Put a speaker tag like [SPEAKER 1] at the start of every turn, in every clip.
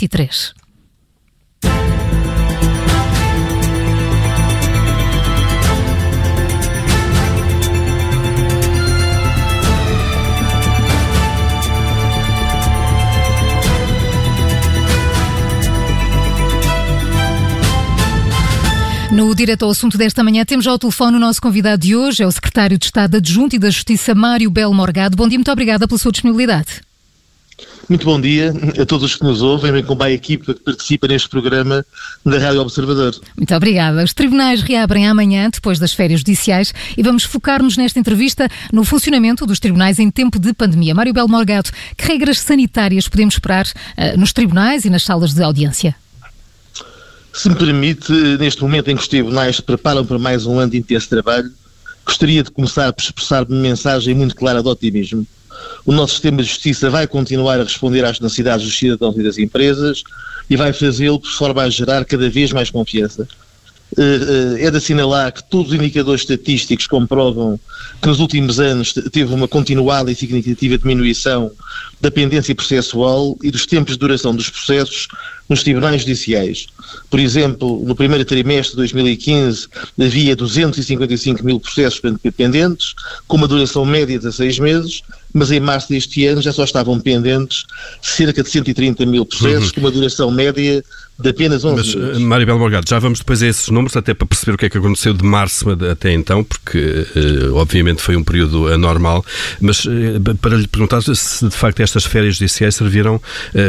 [SPEAKER 1] 23. No Direto ao Assunto desta manhã temos ao telefone o nosso convidado de hoje, é o Secretário de Estado Adjunto e da Justiça, Mário Belo Morgado. Bom dia, muito obrigada pela sua disponibilidade.
[SPEAKER 2] Muito bom dia a todos os que nos ouvem, bem como à equipa que participa neste programa da Rádio Observador.
[SPEAKER 1] Muito obrigada. Os tribunais reabrem amanhã, depois das férias judiciais, e vamos focar-nos nesta entrevista no funcionamento dos tribunais em tempo de pandemia. Mário Belo Morgado, que regras sanitárias podemos esperar uh, nos tribunais e nas salas de audiência?
[SPEAKER 2] Se me permite, neste momento em que os tribunais se preparam para mais um ano de intenso trabalho, gostaria de começar por expressar uma mensagem muito clara de otimismo. O nosso sistema de justiça vai continuar a responder às necessidades dos cidadãos e das empresas e vai fazê-lo por forma a gerar cada vez mais confiança. Eh, eh, é de assinalar que todos os indicadores estatísticos comprovam que nos últimos anos teve uma continuada e significativa diminuição da pendência processual e dos tempos de duração dos processos nos tribunais judiciais. Por exemplo, no primeiro trimestre de 2015 havia 255 mil processos pendentes, com uma duração média de seis meses, mas em março deste ano já só estavam pendentes cerca de 130 mil processos, uhum. com uma duração média de apenas 11 Mas, meses.
[SPEAKER 3] Mário Belo Morgado, já vamos depois a esses números, até para perceber o que é que aconteceu de março até então, porque uh, obviamente foi um período anormal, mas uh, para lhe perguntar se de facto estas férias judiciais serviram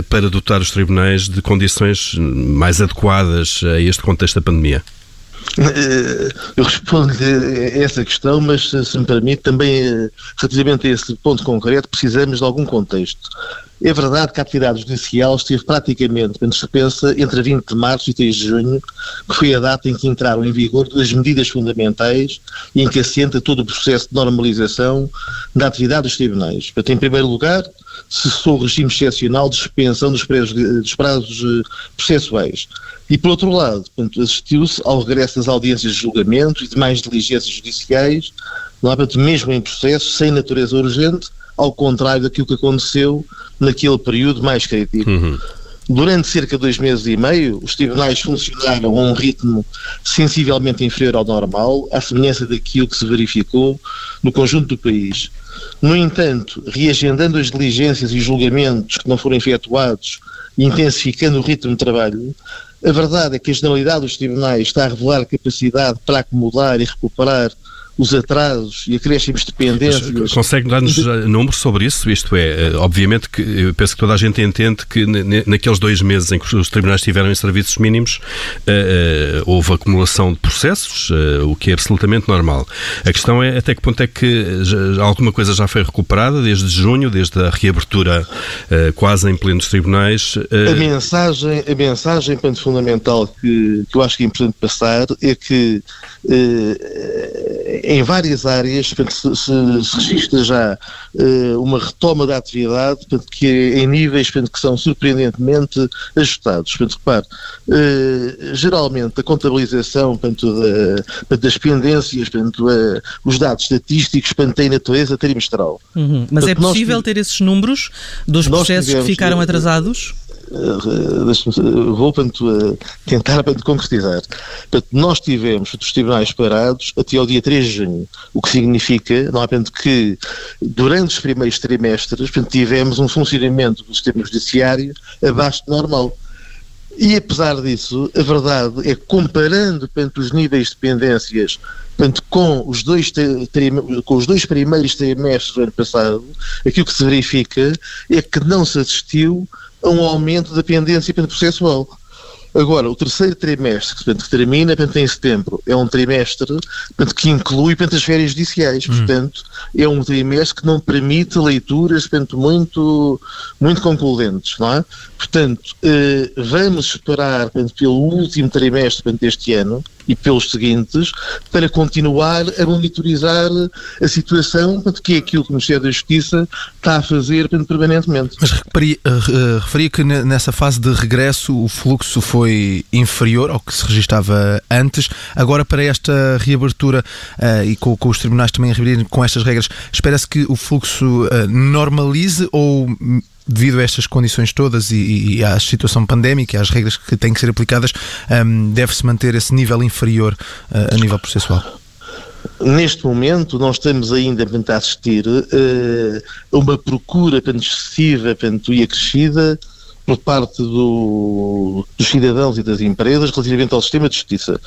[SPEAKER 3] para dotar os tribunais de condições mais adequadas a este contexto da pandemia.
[SPEAKER 2] Eu respondo a essa questão, mas se me permite, também relativamente a esse ponto concreto, precisamos de algum contexto. É verdade que a atividade judicial esteve praticamente em suspensa entre 20 de março e 3 de junho, que foi a data em que entraram em vigor as medidas fundamentais e em que assenta todo o processo de normalização da atividade dos tribunais. Portanto, em primeiro lugar, cessou o regime excepcional de suspensão dos prazos, dos prazos eh, processuais. E, por outro lado, assistiu-se ao regresso das audiências de julgamento e demais diligências judiciais, não há, portanto, mesmo em processo, sem natureza urgente, ao contrário daquilo que aconteceu naquele período mais crítico. Uhum. Durante cerca de dois meses e meio, os tribunais funcionaram a um ritmo sensivelmente inferior ao normal, à semelhança daquilo que se verificou no conjunto do país. No entanto, reagendando as diligências e julgamentos que não foram efetuados e intensificando o ritmo de trabalho, a verdade é que a generalidade dos tribunais está a revelar capacidade para acomodar e recuperar os atrasos e acréscimos de dependências.
[SPEAKER 3] Consegue dar-nos números sobre isso? Isto é, eh, obviamente que eu penso que toda a gente entende que naqueles dois meses em que os tribunais estiveram em serviços mínimos uh, uh, houve acumulação de processos, uh, o que é absolutamente normal. A questão é até que ponto é que já, alguma coisa já foi recuperada desde junho, desde a reabertura quase em plenos tribunais.
[SPEAKER 2] A mensagem, a mensagem ponto fundamental que, que eu acho que é importante passar é que em várias áreas se, se, se registra já uh, uma retoma da atividade portanto, que é em níveis portanto, que são surpreendentemente ajustados. Portanto, repare, uh, geralmente a contabilização portanto, da, das pendências, portanto, uh, os dados estatísticos portanto, têm natureza trimestral.
[SPEAKER 1] Uhum. Mas portanto, é possível nós, ter esses números dos processos tivemos, que ficaram atrasados?
[SPEAKER 2] Uh, vou portanto, uh, tentar concretizar. Portanto, nós tivemos os tribunais parados até ao dia 3 de junho, o que significa, apenas que durante os primeiros trimestres portanto, tivemos um funcionamento do sistema judiciário abaixo do normal. E apesar disso, a verdade é que comparando portanto, os níveis de pendências portanto, com, os dois com os dois primeiros trimestres do ano passado, aquilo que se verifica é que não se assistiu a um aumento da pendência processual. Agora, o terceiro trimestre, portanto, que termina portanto, em setembro, é um trimestre portanto, que inclui portanto, as férias judiciais. Hum. Portanto, é um trimestre que não permite leituras portanto, muito, muito concludentes. Não é? Portanto, eh, vamos esperar portanto, pelo último trimestre portanto, deste ano e pelos seguintes para continuar a monitorizar a situação, portanto, que é aquilo que o Ministério da Justiça está a fazer permanentemente.
[SPEAKER 4] Mas referi, uh, referia que nessa fase de regresso o fluxo foi inferior ao que se registava antes. Agora, para esta reabertura uh, e com, os tribunais também a reabrirem com estas regras, espera-se que o fluxo normalize ou devido a estas condições todas e, e à situação pandémica, às regras que têm que ser aplicadas, um, deve-se manter esse nível inferior uh, a nível processual?
[SPEAKER 2] Neste momento, nós estamos ainda a assistir uh, a uma procura excessiva e acrescida por parte do, dos cidadãos e das empresas relativamente ao sistema de justiça.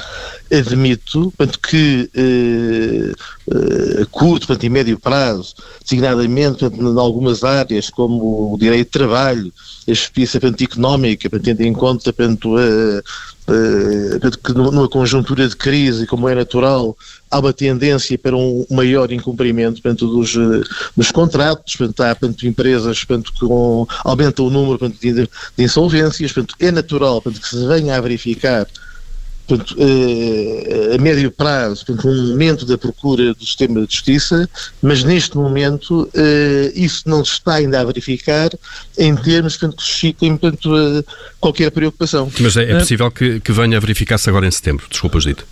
[SPEAKER 2] Admito portanto, que eh, eh, a curto portanto, e médio prazo, designadamente portanto, em algumas áreas como o direito de trabalho, a justiça portanto, económica, portanto, tendo em conta portanto, a, uh, que numa conjuntura de crise, como é natural, há uma tendência para um maior incumprimento portanto, dos, eh, dos contratos, portanto, há portanto, empresas portanto, com, aumenta o número portanto, de, de insolvências, portanto, é natural portanto, que se venha a verificar portanto, eh, a médio prazo, portanto, um aumento da procura do sistema de justiça, mas neste momento eh, isso não se está ainda a verificar em termos portanto, que suscitem portanto, qualquer preocupação.
[SPEAKER 3] Mas é, é possível que, que venha a verificar-se agora em setembro, desculpa, Dito.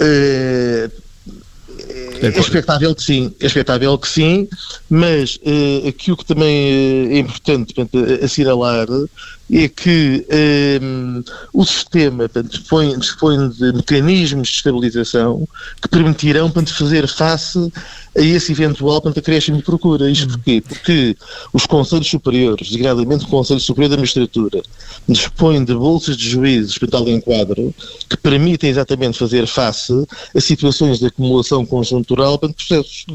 [SPEAKER 2] Uh, é expectável que sim, é expectável que sim, mas uh, aquilo que também é importante portanto, assinalar é que um, o sistema portanto, dispõe, dispõe de mecanismos de estabilização que permitirão portanto, fazer face a esse eventual portanto, acréscimo de procura. Isto porquê? Porque os Conselhos Superiores, designadamente o Conselho Superior da Magistratura, dispõem de bolsas de juízes para tal enquadro que permitem exatamente fazer face a situações de acumulação conjuntural de processos.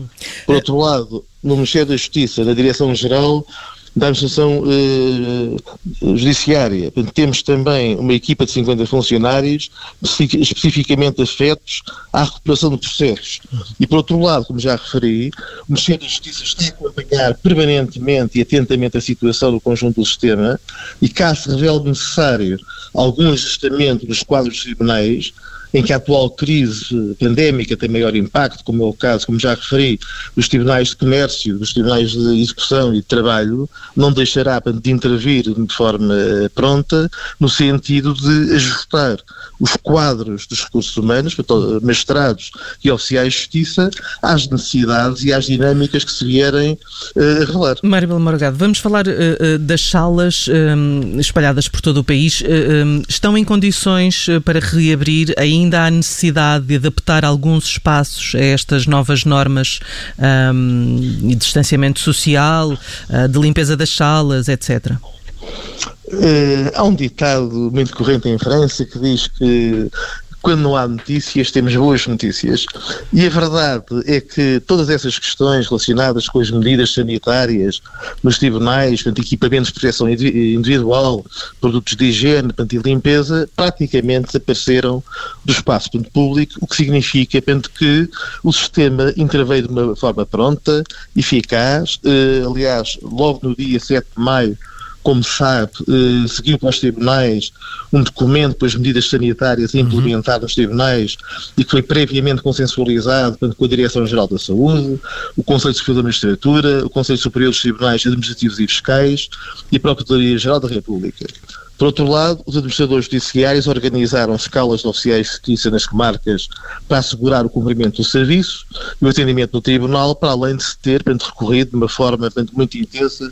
[SPEAKER 2] Por outro lado, no Ministério da Justiça, na Direção-Geral, da Administração eh, Judiciária. Temos também uma equipa de 50 funcionários especificamente afetos à recuperação de processos. E, por outro lado, como já referi, o Ministério da Justiça está a acompanhar permanentemente e atentamente a situação do conjunto do sistema e, caso se revele necessário algum ajustamento dos quadros tribunais, em que a atual crise pandémica tem maior impacto, como é o caso, como já referi, dos tribunais de comércio, dos tribunais de execução e de trabalho, não deixará de intervir de forma eh, pronta no sentido de ajustar os quadros dos recursos humanos, magistrados e oficiais de justiça, às necessidades e às dinâmicas que se vierem uh, revelar.
[SPEAKER 5] Mário Belo Morgado, vamos falar uh, das salas espalhadas por todo o país. Uh, um, estão em condições para reabrir? Ainda há necessidade de adaptar alguns espaços a estas novas normas um, de distanciamento social, de limpeza das salas, etc.?
[SPEAKER 2] Uh, há um ditado muito corrente em França que diz que quando não há notícias, temos boas notícias. E a verdade é que todas essas questões relacionadas com as medidas sanitárias nos tribunais, portanto, equipamentos de proteção individual, produtos de higiene portanto, e limpeza, praticamente desapareceram do espaço portanto, público, o que significa portanto, que o sistema interveio de uma forma pronta, eficaz. Uh, aliás, logo no dia 7 de maio, como sabe, eh, seguiu para os tribunais um documento com as medidas sanitárias a implementar nos tribunais e que foi previamente consensualizado portanto, com a Direção-Geral da Saúde, o Conselho Superior da Magistratura, o Conselho Superior dos Tribunais Administrativos e Fiscais e a Procuradoria-Geral da República. Por outro lado, os administradores judiciários organizaram escalas de oficiais de justiça nas comarcas para assegurar o cumprimento do serviço e o atendimento no tribunal, para além de se ter portanto, recorrido de uma forma portanto, muito intensa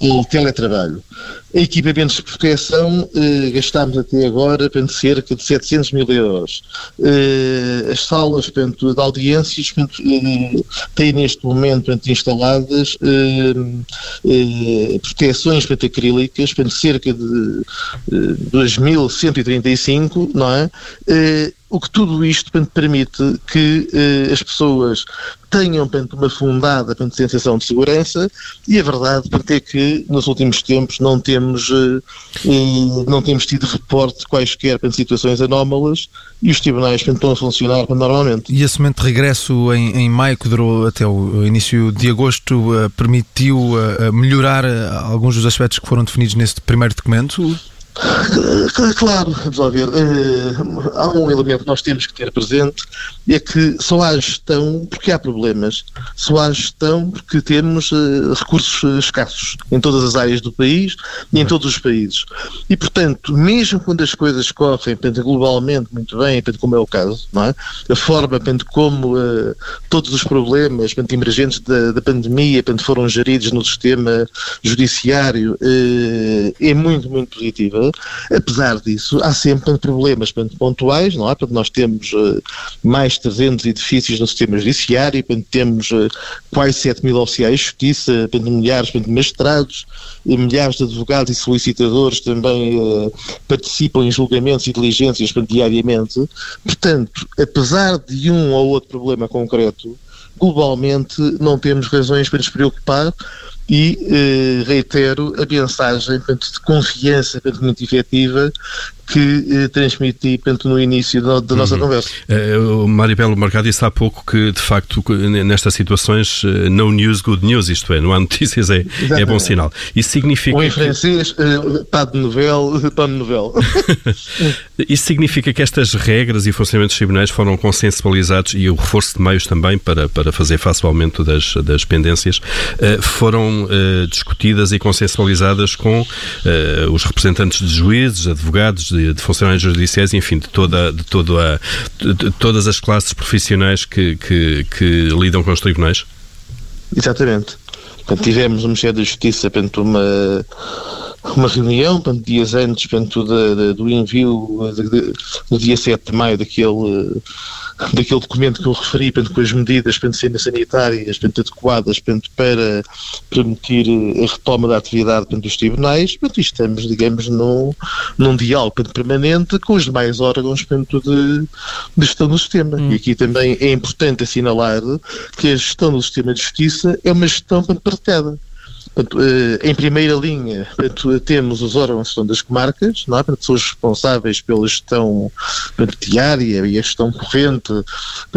[SPEAKER 2] o teletrabalho. Equipamentos de proteção eh, gastámos até agora portanto, cerca de 700 mil euros. Eh, as salas portanto, de audiências portanto, eh, têm neste momento portanto, instaladas eh, eh, proteções portanto, acrílicas, portanto, cerca de 2.135, não é? Eh, o que tudo isto portanto, permite que eh, as pessoas tenham portanto, uma fundada portanto, sensação de segurança e a verdade portanto, é que nos últimos tempos não temos, eh, eh não temos tido reporte de quaisquer portanto, situações anómalas e os tribunais portanto, estão a funcionar normalmente.
[SPEAKER 4] E esse momento de regresso em, em maio, que durou até o início de agosto, uh, permitiu uh, melhorar uh, alguns dos aspectos que foram definidos neste primeiro documento?
[SPEAKER 2] Claro, vamos lá ver. Uh, há um elemento que nós temos que ter presente, é que só há gestão porque há problemas. Só há gestão porque temos uh, recursos uh, escassos em todas as áreas do país e em todos os países. E, portanto, mesmo quando as coisas correm portanto, globalmente muito bem, portanto, como é o caso, não é? a forma portanto, como todos os problemas portanto, emergentes da, da pandemia portanto, foram geridos no sistema judiciário é muito, muito positiva. Apesar disso, há sempre problemas pontuais, não é? Portanto, nós temos uh, mais de 300 edifícios no sistema judiciário, temos uh, quase 7 mil oficiais de justiça, milhares de magistrados, milhares de advogados e solicitadores também participam em julgamentos e diligências diariamente. Portanto, apesar de um ou outro problema concreto, globalmente não temos razões para nos preocupar e eh, reitero a mensagem portanto, de confiança muito efetiva que eh, transmiti portanto, no início da, da nossa uhum. conversa.
[SPEAKER 3] Uh, o Belo Marcado disse há pouco que, de facto, nestas situações, uh, no news, good news, isto é, não há notícias, é, é bom sinal. Isso significa.
[SPEAKER 2] Ou em francês, uh, pas de nouvelle, pas de nouvelle.
[SPEAKER 3] Isso significa que estas regras e funcionamentos tribunais foram consensualizados e o reforço de meios também para, para fazer face ao aumento das, das pendências foram uh, discutidas e consensualizadas com uh, os representantes de juízes, advogados, de, de funcionários judiciais, enfim, de, toda, de, todo a, de, de todas as classes profissionais que, que, que lidam com os tribunais?
[SPEAKER 2] Exatamente. Portanto, tivemos no Ministério da Justiça portanto, uma, uma reunião, portanto, dias antes portanto, do envio, de, no dia 7 de maio, daquele daquele documento que eu referi, portanto, com as medidas portanto, sanitárias portanto, adequadas portanto, para permitir a retoma da atividade portanto, dos tribunais, portanto, estamos, digamos, num, num diálogo portanto, permanente com os demais órgãos portanto, de, de gestão do sistema. Hum. E aqui também é importante assinalar que a gestão do sistema de justiça é uma gestão portanto, partilhada. Eh, em primeira linha, temos os órgãos das comarcas, não é? os responsáveis pela gestão diária e a gestão corrente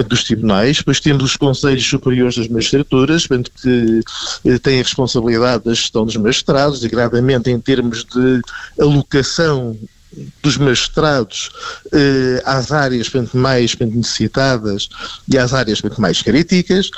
[SPEAKER 2] dos tribunais. Depois temos os Conselhos Superiores das Magistraturas, que eh, têm a responsabilidade da gestão dos magistrados, degradamente em termos de alocação dos magistrados eh, às áreas portanto, mais portanto, necessitadas e às áreas portanto, mais críticas,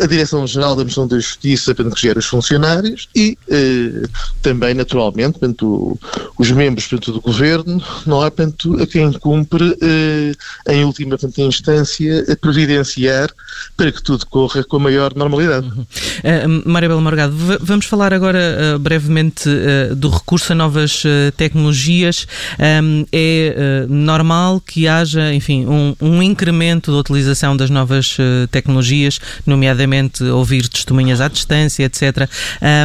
[SPEAKER 2] a Direção-Geral da Missão da Justiça portanto, que gera os funcionários e eh, também, naturalmente, portanto, os membros portanto, do Governo, não é, portanto, a quem cumpre, eh, em última portanto, instância, a providenciar para que tudo corra com a maior normalidade. Uhum.
[SPEAKER 5] Uh, Maria Bela Morgado, vamos falar agora uh, brevemente uh, do recurso a novas tecnologias um, é uh, normal que haja, enfim, um, um, incremento da utilização das novas uh, tecnologias, nomeadamente ouvir testemunhas à distância, etc.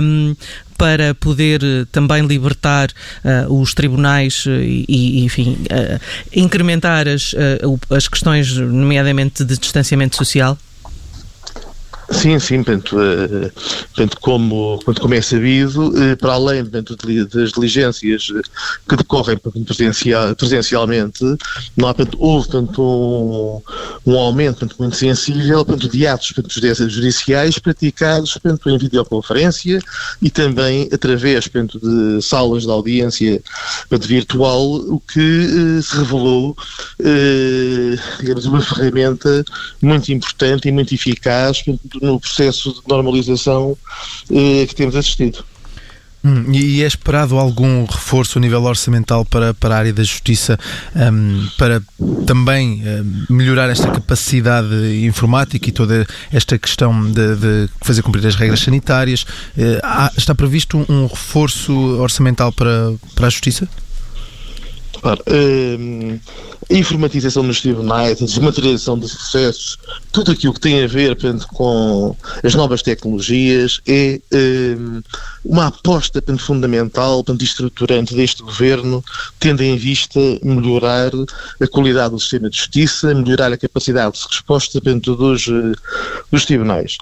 [SPEAKER 5] Um, para poder uh, também libertar uh, os tribunais uh, e, enfim, incrementar as, as questões, nomeadamente de distanciamento social?
[SPEAKER 2] Sim, sim, portanto, uh, portanto como, portanto, como é sabido, uh, para além portanto, das diligências que decorrem presencial, presencialmente, não há, portanto, houve portanto, um, um aumento portanto, muito sensível portanto, de atos portanto, judiciais praticados portanto, em videoconferência e também através portanto, de salas de audiência portanto, virtual, o que se revelou, digamos, uma ferramenta muito importante e muito eficaz portanto, no processo de normalização eh, que temos assistido.
[SPEAKER 4] Hum, e é esperado algum reforço a nível orçamental para, para a área da justiça um, para também um, melhorar esta capacidade informática e toda esta questão de, de fazer cumprir as regras sanitárias? Uh, há, está previsto um, um reforço orçamental para, para a justiça?
[SPEAKER 2] Claro, a informatização nos tribunais, a desmaterialização dos processos, tudo aquilo que tem a ver portanto, com as novas tecnologias é hum, uma aposta portanto, fundamental, portanto, estruturante deste governo, tendo em vista melhorar a qualidade do sistema de justiça, melhorar a capacidade de resposta portanto, dos, eh, dos tribunais.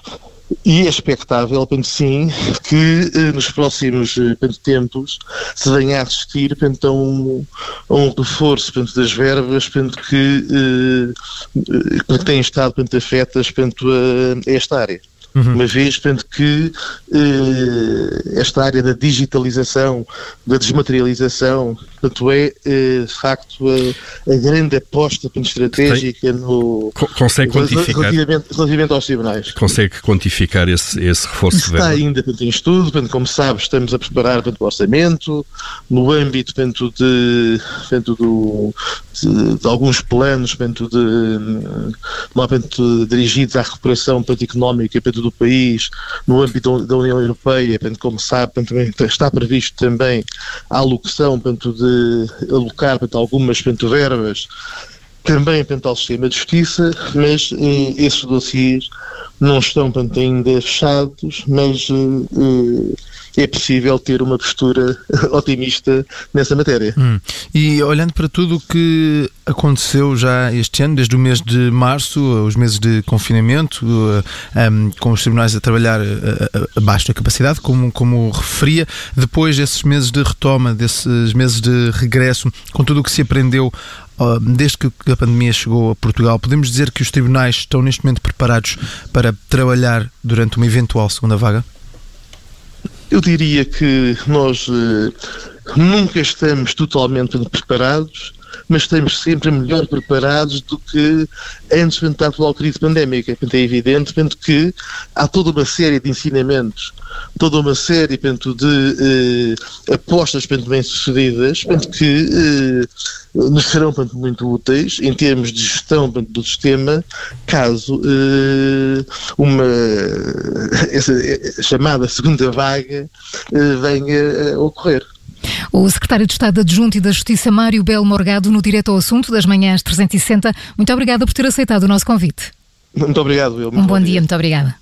[SPEAKER 2] E é expectável, penso sim, que eh, nos próximos eh, penso, tempos se venha a assistir penso, a, um, a um reforço penso, das verbas penso, que, eh, que têm estado penso, afetas penso, a, a esta área. Uhum. Uma vez penso, que eh, esta área da digitalização, da desmaterialização portanto, é, de facto a, a grande aposta estratégica Tem, no.
[SPEAKER 3] Consegue quantificar?
[SPEAKER 2] Relativamente, relativamente aos tribunais.
[SPEAKER 3] Consegue quantificar esse, esse reforço
[SPEAKER 2] Está ainda portanto, em estudo, portanto, como sabe, estamos a preparar portanto, o orçamento, no âmbito portanto, de, portanto, do, de, de, alguns planos portanto, de, portanto, dirigidos à recuperação portanto, económica portanto, do país, no âmbito da União Europeia, portanto, como sabe, portanto, está previsto também a alocação portanto, de alocar portanto, algumas portanto, verbas também portanto, ao sistema de justiça, mas eh, esses dossiês não estão portanto, ainda fechados, mas eh, é possível ter uma postura otimista nessa matéria.
[SPEAKER 4] Hum. E olhando para tudo o que aconteceu já este ano, desde o mês de março, os meses de confinamento, uh, um, com os tribunais a trabalhar uh, abaixo da capacidade, como, como referia, depois desses meses de retoma, desses meses de regresso, com tudo o que se aprendeu desde que a pandemia chegou a Portugal, podemos dizer que os tribunais estão neste momento preparados para trabalhar durante uma eventual segunda vaga?
[SPEAKER 2] Eu diria que nós uh, nunca estamos totalmente preparados, mas estamos sempre melhor preparados do que antes da atual crise pandémica. É evidente que há toda uma série de ensinamentos, toda uma série de uh, apostas bem-sucedidas que uh, nos serão muito úteis em termos de gestão do sistema, caso uh, uma essa chamada segunda vaga venha a ocorrer.
[SPEAKER 1] O secretário de Estado Adjunto e da Justiça, Mário Belo Morgado, no Direto ao Assunto das Manhãs 360. Muito obrigada por ter aceitado o nosso convite.
[SPEAKER 2] Muito obrigado, Will.
[SPEAKER 1] Um bom, bom dia. dia, muito obrigada.